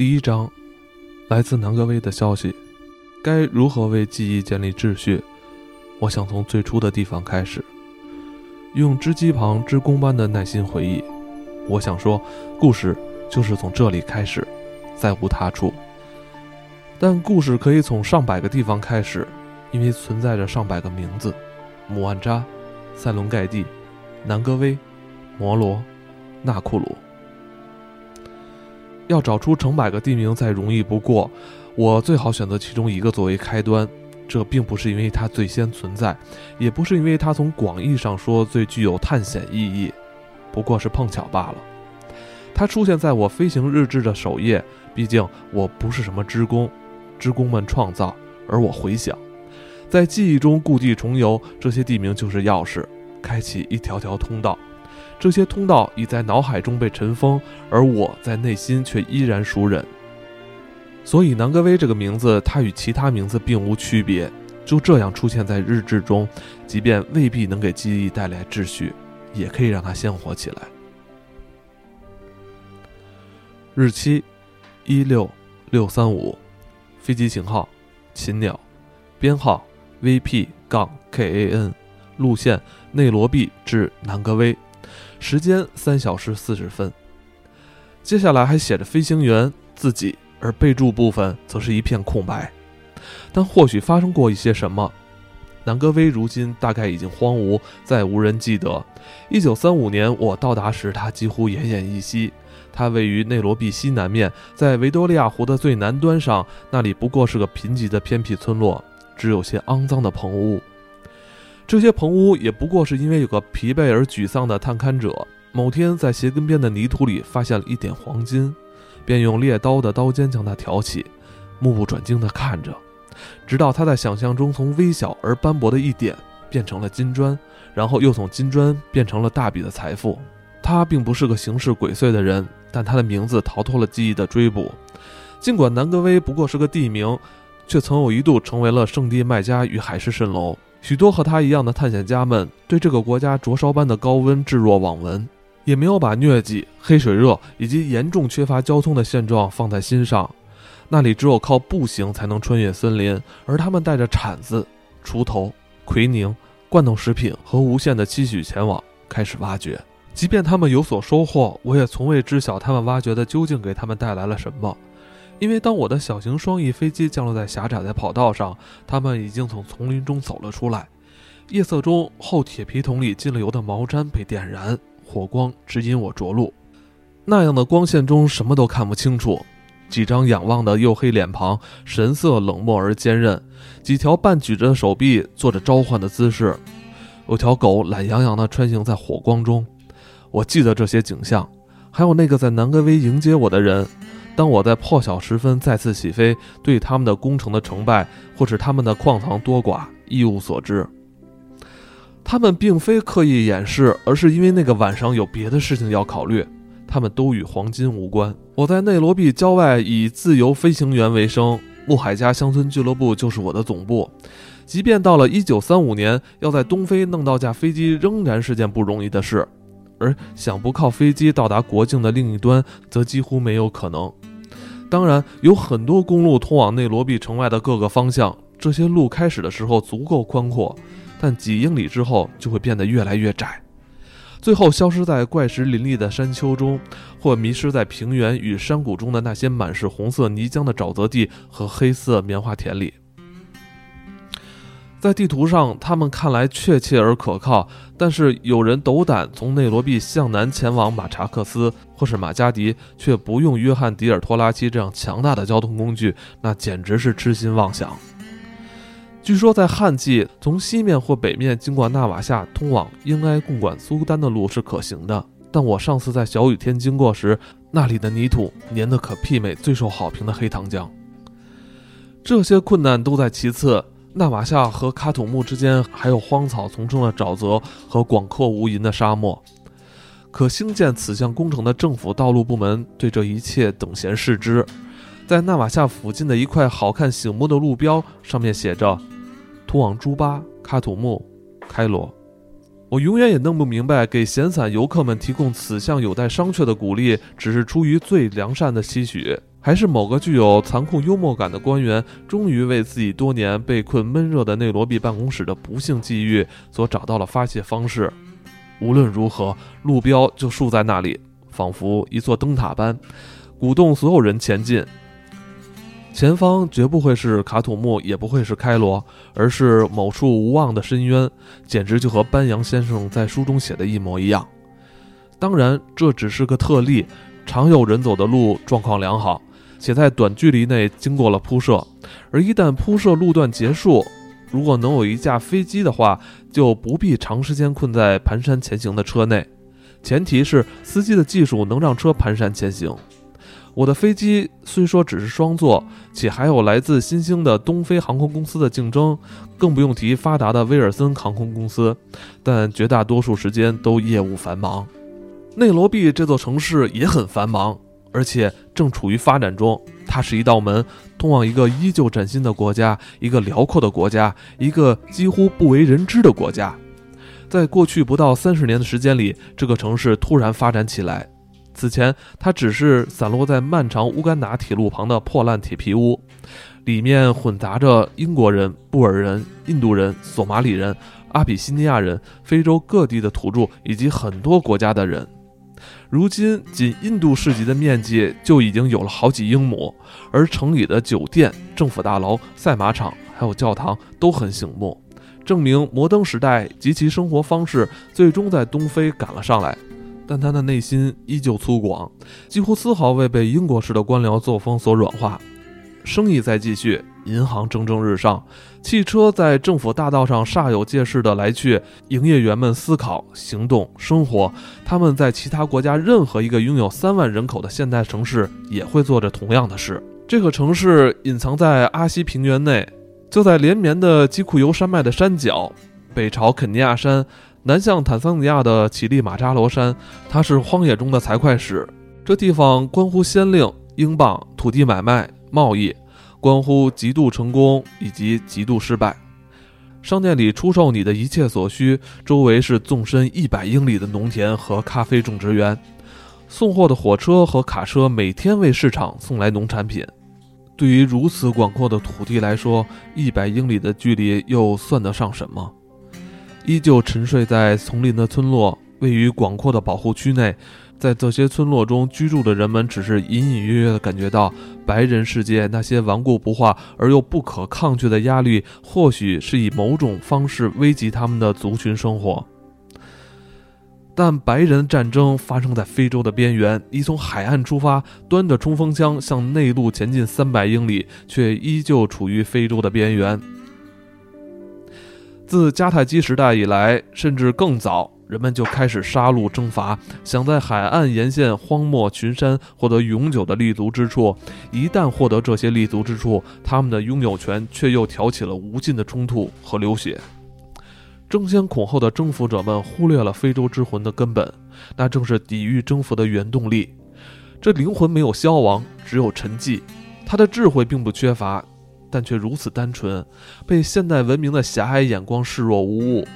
第一章，来自南格威的消息。该如何为记忆建立秩序？我想从最初的地方开始，用织机旁织工般的耐心回忆。我想说，故事就是从这里开始，再无他处。但故事可以从上百个地方开始，因为存在着上百个名字：姆万扎、塞伦盖蒂、南格威、摩罗、纳库鲁。要找出成百个地名再容易不过，我最好选择其中一个作为开端。这并不是因为它最先存在，也不是因为它从广义上说最具有探险意义，不过是碰巧罢了。它出现在我飞行日志的首页，毕竟我不是什么织工，织工们创造，而我回想，在记忆中故地重游，这些地名就是钥匙，开启一条条通道。这些通道已在脑海中被尘封，而我在内心却依然熟稔。所以南格威这个名字，它与其他名字并无区别，就这样出现在日志中，即便未必能给记忆带来秩序，也可以让它鲜活起来。日期：一六六三五，飞机型号：禽鸟，编号：VP 杠 KAN，路线：内罗毕至南格威。时间三小时四十分。接下来还写着飞行员自己，而备注部分则是一片空白。但或许发生过一些什么。南戈威如今大概已经荒芜，再无人记得。一九三五年我到达时，它几乎奄奄一息。它位于内罗毕西南面，在维多利亚湖的最南端上。那里不过是个贫瘠的偏僻村落，只有些肮脏的棚屋。这些棚屋也不过是因为有个疲惫而沮丧的探勘者，某天在鞋跟边的泥土里发现了一点黄金，便用猎刀的刀尖将它挑起，目不转睛地看着，直到他在想象中从微小而斑驳的一点变成了金砖，然后又从金砖变成了大笔的财富。他并不是个行事鬼祟的人，但他的名字逃脱了记忆的追捕。尽管南格威不过是个地名，却曾有一度成为了圣地麦加与海市蜃楼。许多和他一样的探险家们对这个国家灼烧般的高温置若罔闻，也没有把疟疾、黑水热以及严重缺乏交通的现状放在心上。那里只有靠步行才能穿越森林，而他们带着铲子、锄头、奎宁、罐头食品和无限的期许前往，开始挖掘。即便他们有所收获，我也从未知晓他们挖掘的究竟给他们带来了什么。因为当我的小型双翼飞机降落在狭窄的跑道上，他们已经从丛林中走了出来。夜色中，厚铁皮桶里进了油的毛毡被点燃，火光指引我着陆。那样的光线中，什么都看不清楚。几张仰望的黝黑脸庞，神色冷漠而坚韧；几条半举着的手臂，做着召唤的姿势。有条狗懒洋洋地穿行在火光中。我记得这些景象，还有那个在南格威迎接我的人。当我在破晓时分再次起飞，对他们的工程的成败，或是他们的矿藏多寡，一无所知。他们并非刻意掩饰，而是因为那个晚上有别的事情要考虑。他们都与黄金无关。我在内罗毕郊外以自由飞行员为生，穆海加乡村俱乐部就是我的总部。即便到了1935年，要在东非弄到架飞机，仍然是件不容易的事。而想不靠飞机到达国境的另一端，则几乎没有可能。当然，有很多公路通往内罗毕城外的各个方向。这些路开始的时候足够宽阔，但几英里之后就会变得越来越窄，最后消失在怪石林立的山丘中，或迷失在平原与山谷中的那些满是红色泥浆的沼泽地和黑色棉花田里。在地图上，他们看来确切而可靠，但是有人斗胆从内罗毕向南前往马查克斯或是马加迪，却不用约翰迪尔托拉基这样强大的交通工具，那简直是痴心妄想。据说在旱季，从西面或北面经过纳瓦夏通往英埃共管苏丹的路是可行的，但我上次在小雨天经过时，那里的泥土粘得可媲美最受好评的黑糖浆。这些困难都在其次。纳瓦夏和卡土木之间还有荒草丛生的沼泽和广阔无垠的沙漠，可兴建此项工程的政府道路部门对这一切等闲视之。在纳瓦夏附近的一块好看醒目的路标上面写着“通往朱巴、卡土木、开罗”。我永远也弄不明白，给闲散游客们提供此项有待商榷的鼓励，只是出于最良善的期许。还是某个具有残酷幽默感的官员，终于为自己多年被困闷热的内罗毕办公室的不幸际遇所找到了发泄方式？无论如何，路标就竖在那里，仿佛一座灯塔般，鼓动所有人前进。前方绝不会是卡土木，也不会是开罗，而是某处无望的深渊，简直就和班扬先生在书中写的一模一样。当然，这只是个特例，常有人走的路状况良好。且在短距离内经过了铺设，而一旦铺设路段结束，如果能有一架飞机的话，就不必长时间困在蹒跚前行的车内。前提是司机的技术能让车蹒跚前行。我的飞机虽说只是双座，且还有来自新兴的东非航空公司的竞争，更不用提发达的威尔森航空公司，但绝大多数时间都业务繁忙。内罗毕这座城市也很繁忙。而且正处于发展中，它是一道门，通往一个依旧崭新的国家，一个辽阔的国家，一个几乎不为人知的国家。在过去不到三十年的时间里，这个城市突然发展起来。此前，它只是散落在漫长乌干达铁路旁的破烂铁皮屋，里面混杂着英国人、布尔人、印度人、索马里人、阿比西尼亚人、非洲各地的土著以及很多国家的人。如今，仅印度市集的面积就已经有了好几英亩，而城里的酒店、政府大楼、赛马场还有教堂都很醒目，证明摩登时代及其生活方式最终在东非赶了上来。但他的内心依旧粗犷，几乎丝毫未被英国式的官僚作风所软化。生意在继续，银行蒸蒸日上，汽车在政府大道上煞有介事地来去。营业员们思考、行动、生活，他们在其他国家任何一个拥有三万人口的现代城市也会做着同样的事。这个城市隐藏在阿西平原内，就在连绵的基库尤山脉的山脚，北朝肯尼亚山，南向坦桑尼亚的乞力马扎罗山。它是荒野中的财会使，这地方关乎先令、英镑、土地买卖。贸易关乎极度成功以及极度失败。商店里出售你的一切所需，周围是纵深一百英里的农田和咖啡种植园。送货的火车和卡车每天为市场送来农产品。对于如此广阔的土地来说，一百英里的距离又算得上什么？依旧沉睡在丛林的村落，位于广阔的保护区内。在这些村落中居住的人们，只是隐隐约约地感觉到白人世界那些顽固不化而又不可抗拒的压力，或许是以某种方式危及他们的族群生活。但白人战争发生在非洲的边缘，你从海岸出发，端着冲锋枪向内陆前进三百英里，却依旧处于非洲的边缘。自迦太基时代以来，甚至更早。人们就开始杀戮征伐，想在海岸沿线荒漠群山获得永久的立足之处。一旦获得这些立足之处，他们的拥有权却又挑起了无尽的冲突和流血。争先恐后的征服者们忽略了非洲之魂的根本，那正是抵御征服的原动力。这灵魂没有消亡，只有沉寂。他的智慧并不缺乏，但却如此单纯，被现代文明的狭隘眼光视若无物。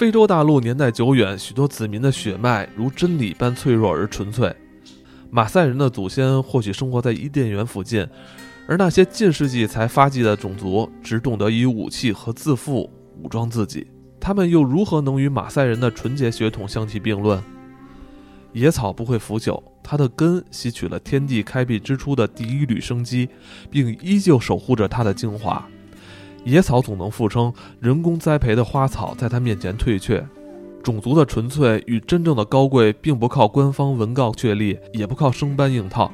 非洲大陆年代久远，许多子民的血脉如真理般脆弱而纯粹。马赛人的祖先或许生活在伊甸园附近，而那些近世纪才发迹的种族只懂得以武器和自负武装自己，他们又如何能与马赛人的纯洁血统相提并论？野草不会腐朽，它的根吸取了天地开辟之初的第一缕生机，并依旧守护着它的精华。野草总能复生，人工栽培的花草在它面前退却。种族的纯粹与真正的高贵，并不靠官方文告确立，也不靠生搬硬套，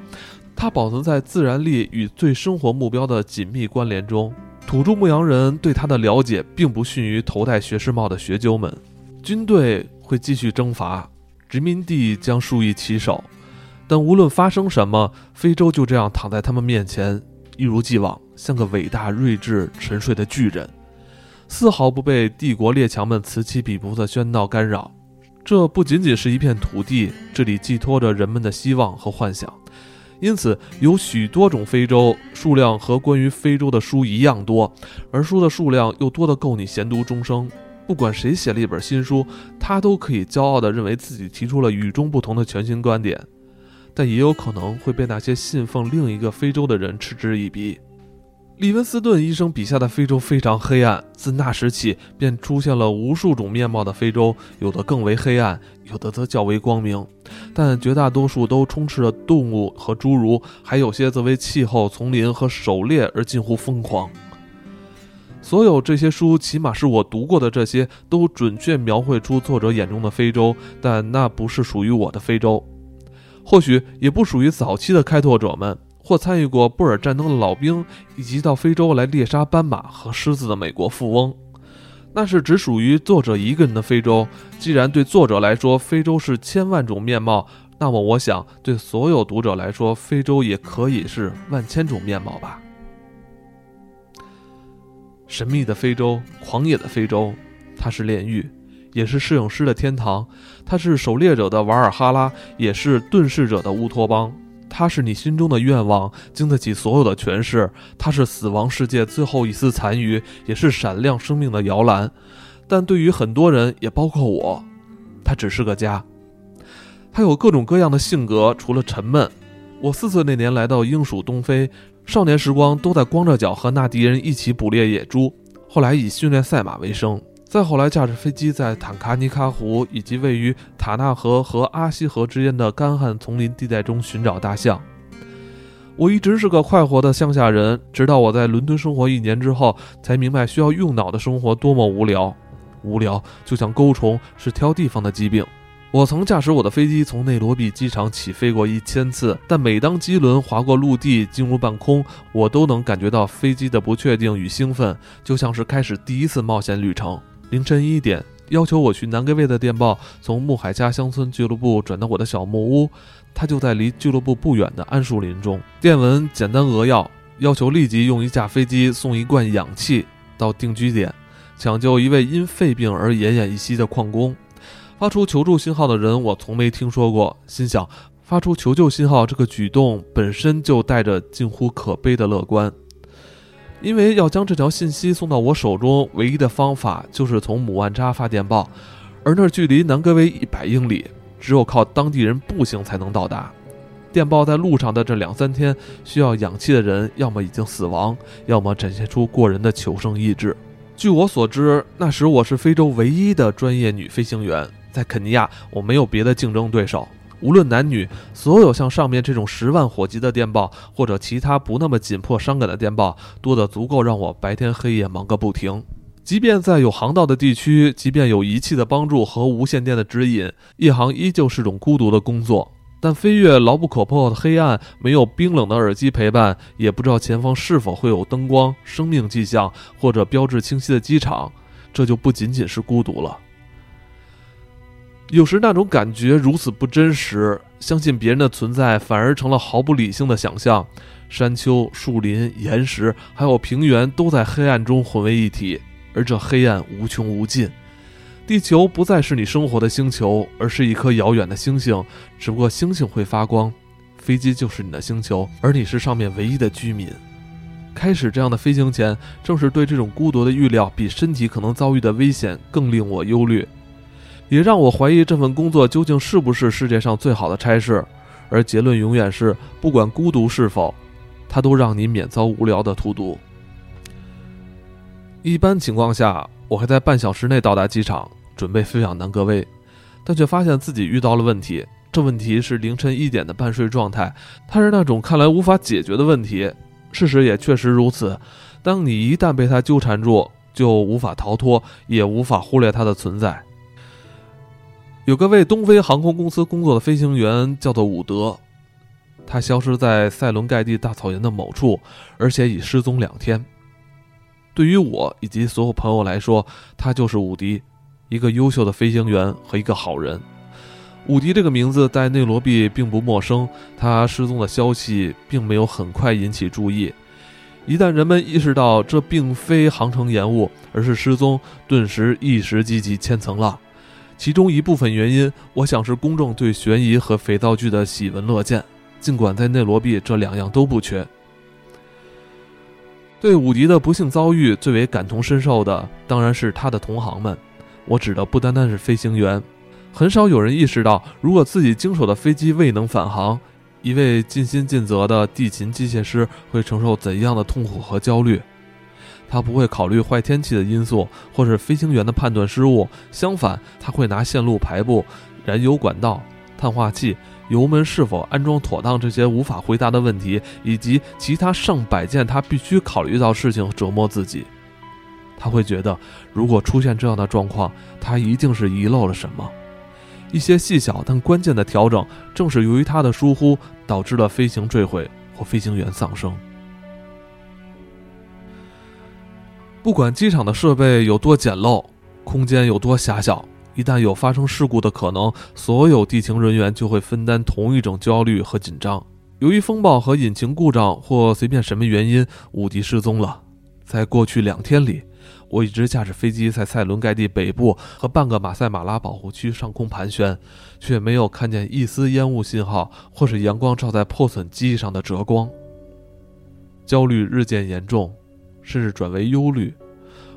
它保存在自然力与最生活目标的紧密关联中。土著牧羊人对它的了解，并不逊于头戴学士帽的学究们。军队会继续征伐，殖民地将数以其手，但无论发生什么，非洲就这样躺在他们面前。一如既往，像个伟大、睿智、沉睡的巨人，丝毫不被帝国列强们此起彼伏的喧闹干扰。这不仅仅是一片土地，这里寄托着人们的希望和幻想。因此，有许多种非洲，数量和关于非洲的书一样多，而书的数量又多得够你闲读终生。不管谁写了一本新书，他都可以骄傲地认为自己提出了与众不同的全新观点。但也有可能会被那些信奉另一个非洲的人嗤之以鼻。利文斯顿医生笔下的非洲非常黑暗，自那时起便出现了无数种面貌的非洲，有的更为黑暗，有的则较为光明，但绝大多数都充斥着动物和侏儒，还有些则为气候、丛林和狩猎而近乎疯狂。所有这些书，起码是我读过的这些，都准确描绘出作者眼中的非洲，但那不是属于我的非洲，或许也不属于早期的开拓者们。或参与过布尔战争的老兵，以及到非洲来猎杀斑马和狮子的美国富翁，那是只属于作者一个人的非洲。既然对作者来说，非洲是千万种面貌，那么我想，对所有读者来说，非洲也可以是万千种面貌吧。神秘的非洲，狂野的非洲，它是炼狱，也是摄影师的天堂；它是狩猎者的瓦尔哈拉，也是遁世者的乌托邦。它是你心中的愿望，经得起所有的诠释。它是死亡世界最后一丝残余，也是闪亮生命的摇篮。但对于很多人，也包括我，它只是个家。它有各种各样的性格，除了沉闷。我四岁那年来到英属东非，少年时光都在光着脚和那敌人一起捕猎野猪，后来以训练赛马为生。再后来，驾驶飞机在坦卡尼卡湖以及位于塔纳河和阿西河之间的干旱丛林地带中寻找大象。我一直是个快活的乡下人，直到我在伦敦生活一年之后，才明白需要用脑的生活多么无聊。无聊就像钩虫，是挑地方的疾病。我曾驾驶我的飞机从内罗毕机场起飞过一千次，但每当机轮划过陆地进入半空，我都能感觉到飞机的不确定与兴奋，就像是开始第一次冒险旅程。凌晨一点，要求我去南格威的电报从穆海加乡村俱乐部转到我的小木屋，它就在离俱乐部不远的桉树林中。电文简单扼要，要求立即用一架飞机送一罐氧气到定居点，抢救一位因肺病而奄奄一息的矿工。发出求助信号的人我从没听说过，心想发出求救信号这个举动本身就带着近乎可悲的乐观。因为要将这条信息送到我手中，唯一的方法就是从姆万扎发电报，而那儿距离南格威一百英里，只有靠当地人步行才能到达。电报在路上的这两三天，需要氧气的人要么已经死亡，要么展现出过人的求生意志。据我所知，那时我是非洲唯一的专业女飞行员，在肯尼亚我没有别的竞争对手。无论男女，所有像上面这种十万火急的电报，或者其他不那么紧迫伤感的电报，多得足够让我白天黑夜忙个不停。即便在有航道的地区，即便有仪器的帮助和无线电的指引，夜航依旧是种孤独的工作。但飞越牢不可破的黑暗，没有冰冷的耳机陪伴，也不知道前方是否会有灯光、生命迹象或者标志清晰的机场，这就不仅仅是孤独了。有时那种感觉如此不真实，相信别人的存在反而成了毫不理性的想象。山丘、树林、岩石，还有平原，都在黑暗中混为一体，而这黑暗无穷无尽。地球不再是你生活的星球，而是一颗遥远的星星。只不过星星会发光，飞机就是你的星球，而你是上面唯一的居民。开始这样的飞行前，正是对这种孤独的预料，比身体可能遭遇的危险更令我忧虑。也让我怀疑这份工作究竟是不是世界上最好的差事，而结论永远是：不管孤独是否，它都让你免遭无聊的荼毒。一般情况下，我会在半小时内到达机场，准备飞往南格威，但却发现自己遇到了问题。这问题是凌晨一点的半睡状态，它是那种看来无法解决的问题。事实也确实如此，当你一旦被它纠缠住，就无法逃脱，也无法忽略它的存在。有个为东非航空公司工作的飞行员叫做伍德，他消失在塞伦盖蒂大草原的某处，而且已失踪两天。对于我以及所有朋友来说，他就是伍迪，一个优秀的飞行员和一个好人。伍迪这个名字在内罗毕并不陌生，他失踪的消息并没有很快引起注意。一旦人们意识到这并非航程延误，而是失踪，顿时一时激起千层浪。其中一部分原因，我想是公众对悬疑和肥皂剧的喜闻乐见。尽管在内罗毕这两样都不缺。对伍迪的不幸遭遇最为感同身受的，当然是他的同行们。我指的不单单是飞行员，很少有人意识到，如果自己经手的飞机未能返航，一位尽心尽责的地勤机械师会承受怎样的痛苦和焦虑？他不会考虑坏天气的因素，或是飞行员的判断失误。相反，他会拿线路排布、燃油管道、碳化器、油门是否安装妥当这些无法回答的问题，以及其他上百件他必须考虑到事情折磨自己。他会觉得，如果出现这样的状况，他一定是遗漏了什么。一些细小但关键的调整，正是由于他的疏忽，导致了飞行坠毁或飞行员丧生。不管机场的设备有多简陋，空间有多狭小，一旦有发生事故的可能，所有地勤人员就会分担同一种焦虑和紧张。由于风暴和引擎故障或随便什么原因，伍迪失踪了。在过去两天里，我一直驾驶飞机在塞伦盖蒂北部和半个马赛马拉保护区上空盘旋，却没有看见一丝烟雾信号，或是阳光照在破损机翼上的折光。焦虑日渐严重。甚至转为忧虑。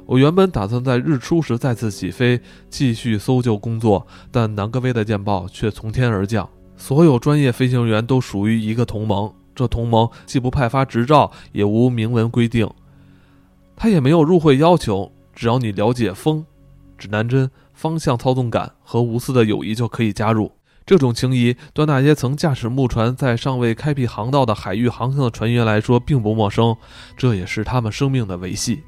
我原本打算在日出时再次起飞，继续搜救工作，但南格威的电报却从天而降。所有专业飞行员都属于一个同盟，这同盟既不派发执照，也无明文规定，他也没有入会要求。只要你了解风、指南针、方向操纵杆和无私的友谊，就可以加入。这种情谊，对那些曾驾驶木船在尚未开辟航道的海域航行的船员来说并不陌生，这也是他们生命的维系。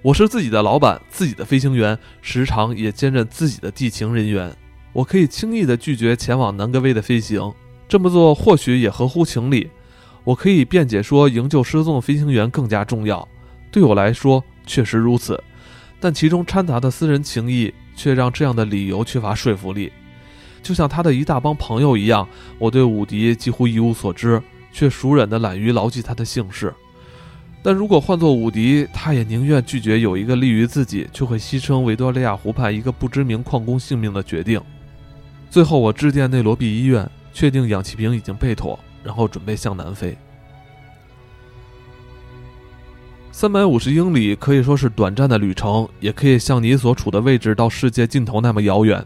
我是自己的老板，自己的飞行员，时常也兼任自己的地勤人员。我可以轻易地拒绝前往南格威的飞行，这么做或许也合乎情理。我可以辩解说，营救失踪的飞行员更加重要。对我来说，确实如此，但其中掺杂的私人情谊却让这样的理由缺乏说服力。就像他的一大帮朋友一样，我对伍迪几乎一无所知，却熟稔地懒于牢记他的姓氏。但如果换做伍迪，他也宁愿拒绝有一个利于自己，却会牺牲维多利亚湖畔一个不知名矿工性命的决定。最后，我致电内罗毕医院，确定氧气瓶已经备妥，然后准备向南飞。三百五十英里可以说是短暂的旅程，也可以像你所处的位置到世界尽头那么遥远。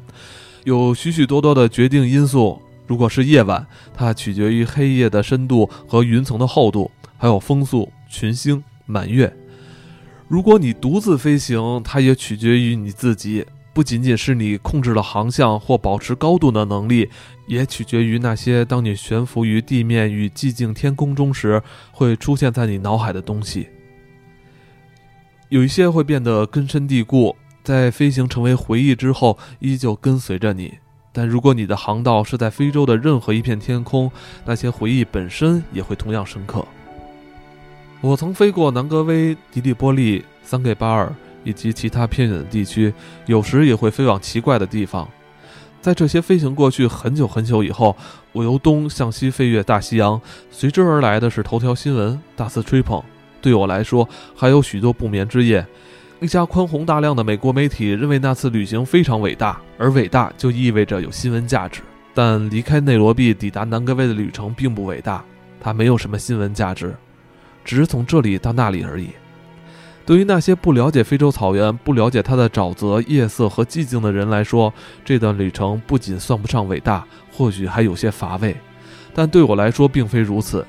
有许许多多的决定因素。如果是夜晚，它取决于黑夜的深度和云层的厚度，还有风速、群星、满月。如果你独自飞行，它也取决于你自己，不仅仅是你控制了航向或保持高度的能力，也取决于那些当你悬浮于地面与寂静天空中时会出现在你脑海的东西。有一些会变得根深蒂固。在飞行成为回忆之后，依旧跟随着你。但如果你的航道是在非洲的任何一片天空，那些回忆本身也会同样深刻。我曾飞过南格威、迪利波利、桑给巴尔以及其他偏远的地区，有时也会飞往奇怪的地方。在这些飞行过去很久很久以后，我由东向西飞越大西洋，随之而来的是头条新闻、大肆吹捧。对我来说，还有许多不眠之夜。一家宽宏大量的美国媒体认为那次旅行非常伟大，而伟大就意味着有新闻价值。但离开内罗毕抵达南格威的旅程并不伟大，它没有什么新闻价值，只是从这里到那里而已。对于那些不了解非洲草原、不了解它的沼泽、夜色和寂静的人来说，这段旅程不仅算不上伟大，或许还有些乏味。但对我来说并非如此，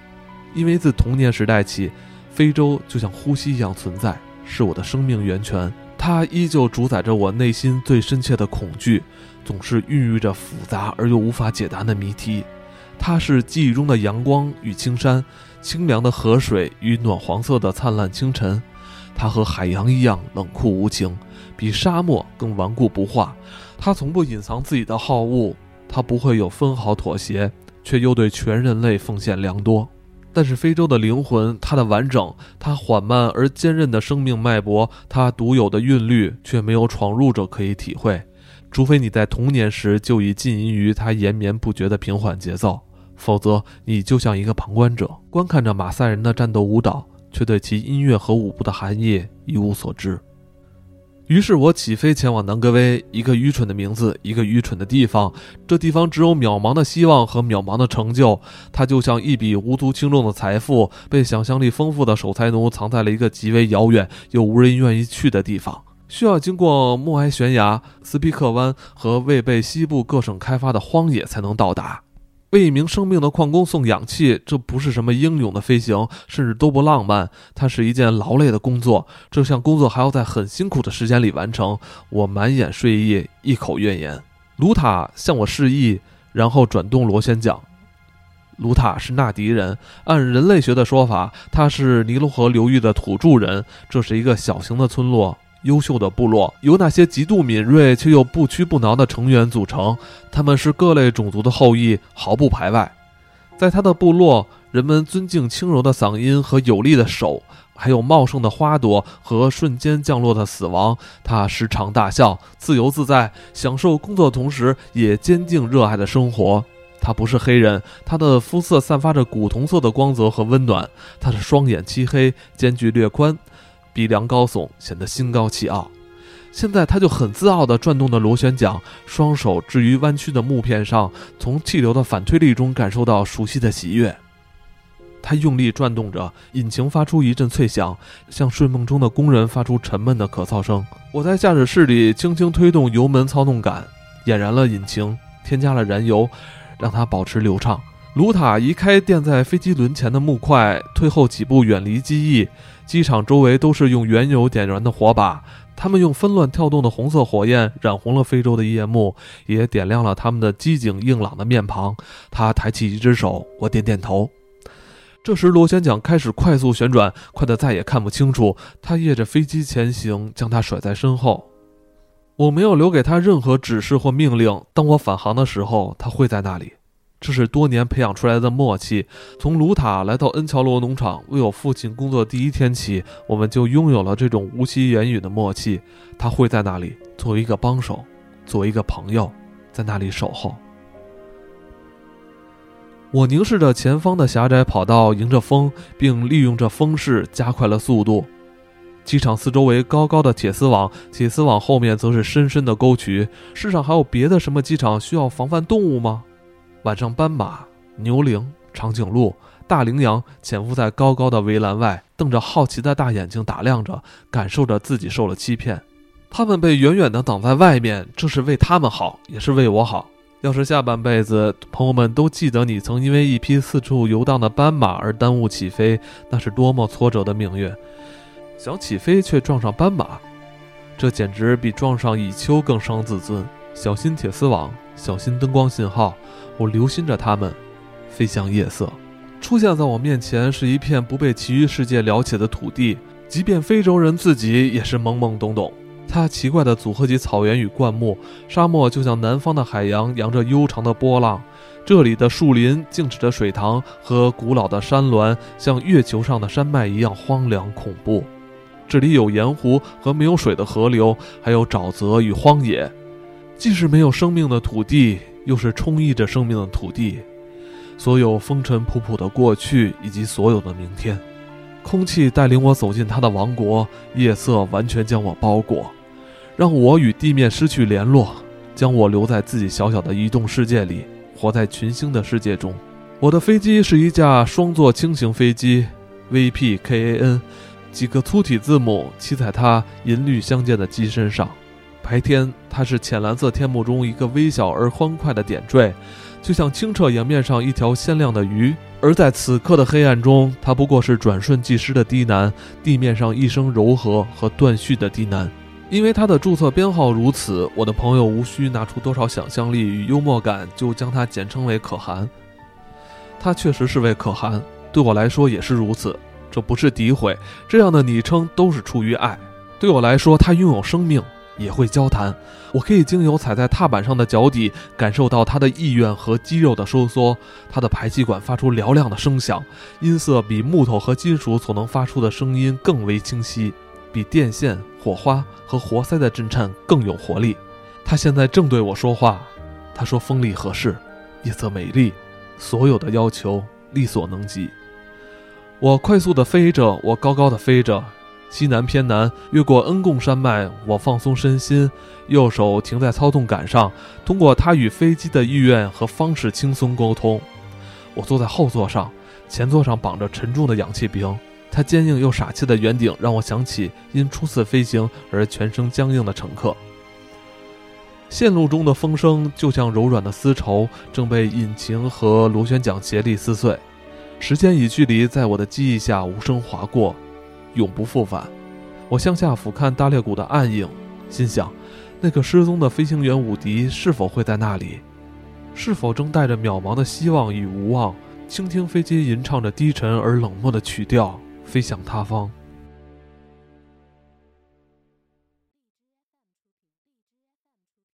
因为自童年时代起，非洲就像呼吸一样存在。是我的生命源泉，它依旧主宰着我内心最深切的恐惧，总是孕育着复杂而又无法解答的谜题。它是记忆中的阳光与青山，清凉的河水与暖黄色的灿烂清晨。它和海洋一样冷酷无情，比沙漠更顽固不化。它从不隐藏自己的好恶，它不会有分毫妥协，却又对全人类奉献良多。但是非洲的灵魂，它的完整，它缓慢而坚韧的生命脉搏，它独有的韵律，却没有闯入者可以体会。除非你在童年时就已浸淫于它延绵不绝的平缓节奏，否则你就像一个旁观者，观看着马赛人的战斗舞蹈，却对其音乐和舞步的含义一无所知。于是我起飞前往南格威，一个愚蠢的名字，一个愚蠢的地方。这地方只有渺茫的希望和渺茫的成就。它就像一笔无足轻重的财富，被想象力丰富的守财奴藏在了一个极为遥远又无人愿意去的地方，需要经过默哀悬崖、斯皮克湾和未被西部各省开发的荒野才能到达。为一名生病的矿工送氧气，这不是什么英勇的飞行，甚至都不浪漫。它是一件劳累的工作，这项工作还要在很辛苦的时间里完成。我满眼睡意，一口怨言。卢塔向我示意，然后转动螺旋桨。卢塔是纳迪人，按人类学的说法，他是尼罗河流域的土著人。这是一个小型的村落。优秀的部落由那些极度敏锐却又不屈不挠的成员组成，他们是各类种族的后裔，毫不排外。在他的部落，人们尊敬轻柔的嗓音和有力的手，还有茂盛的花朵和瞬间降落的死亡。他时常大笑，自由自在，享受工作的，同时也坚定热爱的生活。他不是黑人，他的肤色散发着古铜色的光泽和温暖。他的双眼漆黑，间距略宽。鼻梁高耸，显得心高气傲。现在他就很自傲地转动着螺旋桨，双手置于弯曲的木片上，从气流的反推力中感受到熟悉的喜悦。他用力转动着，引擎发出一阵脆响，像睡梦中的工人发出沉闷的咳嗽声。我在驾驶室里轻轻推动油门操纵杆，点燃了引擎，添加了燃油，让它保持流畅。卢塔移开垫在飞机轮前的木块，退后几步，远离机翼。机场周围都是用原油点燃的火把，他们用纷乱跳动的红色火焰染红了非洲的夜幕，也点亮了他们的机警硬朗的面庞。他抬起一只手，我点点头。这时，螺旋桨开始快速旋转，快得再也看不清楚。他夜着飞机前行，将它甩在身后。我没有留给他任何指示或命令。当我返航的时候，他会在那里。这是多年培养出来的默契。从卢塔来到恩乔罗农场为我父亲工作第一天起，我们就拥有了这种无需言语的默契。他会在那里作为一个帮手，作为一个朋友，在那里守候。我凝视着前方的狭窄跑道，迎着风，并利用着风势加快了速度。机场四周围高高的铁丝网，铁丝网后面则是深深的沟渠。世上还有别的什么机场需要防范动物吗？晚上，斑马、牛羚、长颈鹿、大羚羊潜伏在高高的围栏外，瞪着好奇的大眼睛打量着，感受着自己受了欺骗。他们被远远地挡在外面，这是为他们好，也是为我好。要是下半辈子，朋友们都记得你曾因为一匹四处游荡的斑马而耽误起飞，那是多么挫折的命运！想起飞却撞上斑马，这简直比撞上蚁丘更伤自尊。小心铁丝网，小心灯光信号。我留心着它们，飞向夜色。出现在我面前是一片不被其余世界了解的土地，即便非洲人自己也是懵懵懂懂。它奇怪地组合起草原与灌木，沙漠就像南方的海洋，扬着悠长的波浪。这里的树林静止着水塘和古老的山峦，像月球上的山脉一样荒凉恐怖。这里有盐湖和没有水的河流，还有沼泽与荒野。既是没有生命的土地。又是充溢着生命的土地，所有风尘仆仆的过去，以及所有的明天。空气带领我走进他的王国，夜色完全将我包裹，让我与地面失去联络，将我留在自己小小的移动世界里，活在群星的世界中。我的飞机是一架双座轻型飞机，VPKAN，几个粗体字母骑在它银绿相间的机身上。白天，它是浅蓝色天幕中一个微小而欢快的点缀，就像清澈岩面上一条鲜亮的鱼；而在此刻的黑暗中，它不过是转瞬即逝的低喃，地面上一声柔和和断续的低喃。因为它的注册编号如此，我的朋友无需拿出多少想象力与幽默感，就将它简称为可汗。它确实是位可汗，对我来说也是如此。这不是诋毁，这样的昵称都是出于爱。对我来说，它拥有生命。也会交谈，我可以经由踩在踏板上的脚底感受到它的意愿和肌肉的收缩。它的排气管发出嘹亮的声响，音色比木头和金属所能发出的声音更为清晰，比电线、火花和活塞的震颤更有活力。它现在正对我说话，他说：“风力合适，夜色美丽，所有的要求力所能及。”我快速地飞着，我高高的飞着。西南偏南，越过恩贡山脉，我放松身心，右手停在操纵杆上，通过它与飞机的意愿和方式轻松沟通。我坐在后座上，前座上绑着沉重的氧气瓶，它坚硬又傻气的圆顶让我想起因初次飞行而全身僵硬的乘客。线路中的风声就像柔软的丝绸，正被引擎和螺旋桨竭力撕碎。时间与距离在我的记忆下无声划过，永不复返。我向下俯瞰大裂谷的暗影，心想：那个失踪的飞行员伍迪是否会在那里？是否正带着渺茫的希望与无望，倾听飞机吟唱着低沉而冷漠的曲调，飞向他方？